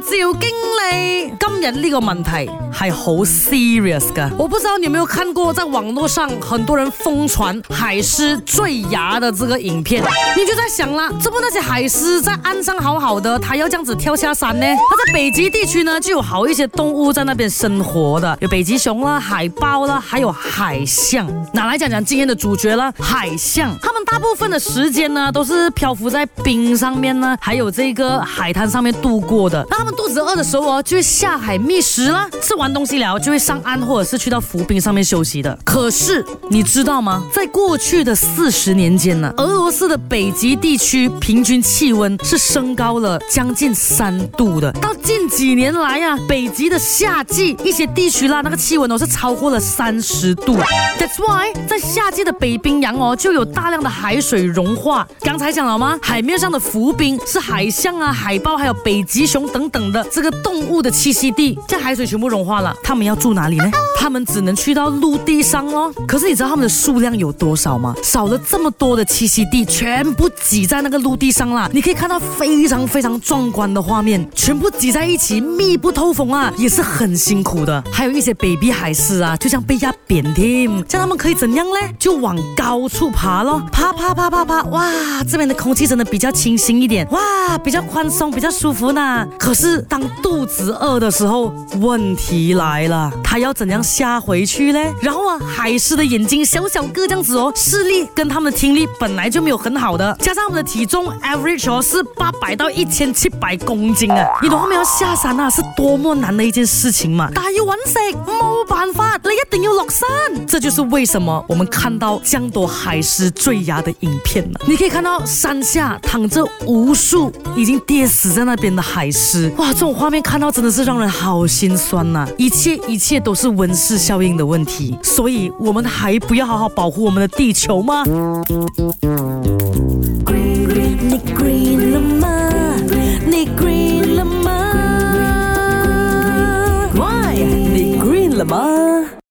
自由经理，今日呢个问题系好 serious 噶，我不知道你有有看过，在网络上很多人疯传海狮坠崖的这个影片，你就在想啦，这不那些海狮在岸上好好的，它要这样子跳下山呢？它在北极地区呢就有好一些动物在那边生活的，有北极熊啦、海豹啦，还有海象。哪来讲讲今天的主角啦？海象，他们大部分的时间呢都是漂浮在冰上面呢，还有这个海滩上面度过的。它们肚子饿的时候哦，就会下海觅食啦。吃完东西了，就会上岸或者是去到浮冰上面休息的。可是你知道吗？在过去的四十年间呢，俄罗斯的北极地区平均气温是升高了将近三度的。到近几年来呀，北极的夏季一些地区啦，那个气温都是超过了三十度。That's why 在夏季的北冰洋哦，就有大量的海水融化。刚才讲了吗？海面上的浮冰是海象啊、海豹还有北极熊等。等的这个动物的栖息地，在海水全部融化了，它们要住哪里呢？它们只能去到陆地上哦。可是你知道它们的数量有多少吗？少了这么多的栖息地，全部挤在那个陆地上啦。你可以看到非常非常壮观的画面，全部挤在一起，密不透风啊，也是很辛苦的。还有一些 baby 海狮啊，就像被压扁的，像它们可以怎样呢？就往高处爬咯，爬爬爬爬爬，哇，这边的空气真的比较清新一点，哇，比较宽松，比较舒服呢。可是。是当肚子饿的时候，问题来了，它要怎样下回去嘞？然后啊，海狮的眼睛小小个这样子哦，视力跟他们的听力本来就没有很好的，加上我们的体重 average 哦是八百到一千七百公斤啊，你懂后面要下山啊是多么难的一件事情嘛？大要稳食，冇办法，你一定要落山，这就是为什么我们看到江朵海狮坠崖的影片了。你可以看到山下躺着无数已经跌死在那边的海狮。哇，这种画面看到真的是让人好心酸呐！一切一切都是温室效应的问题，所以我们还不要好好保护我们的地球吗？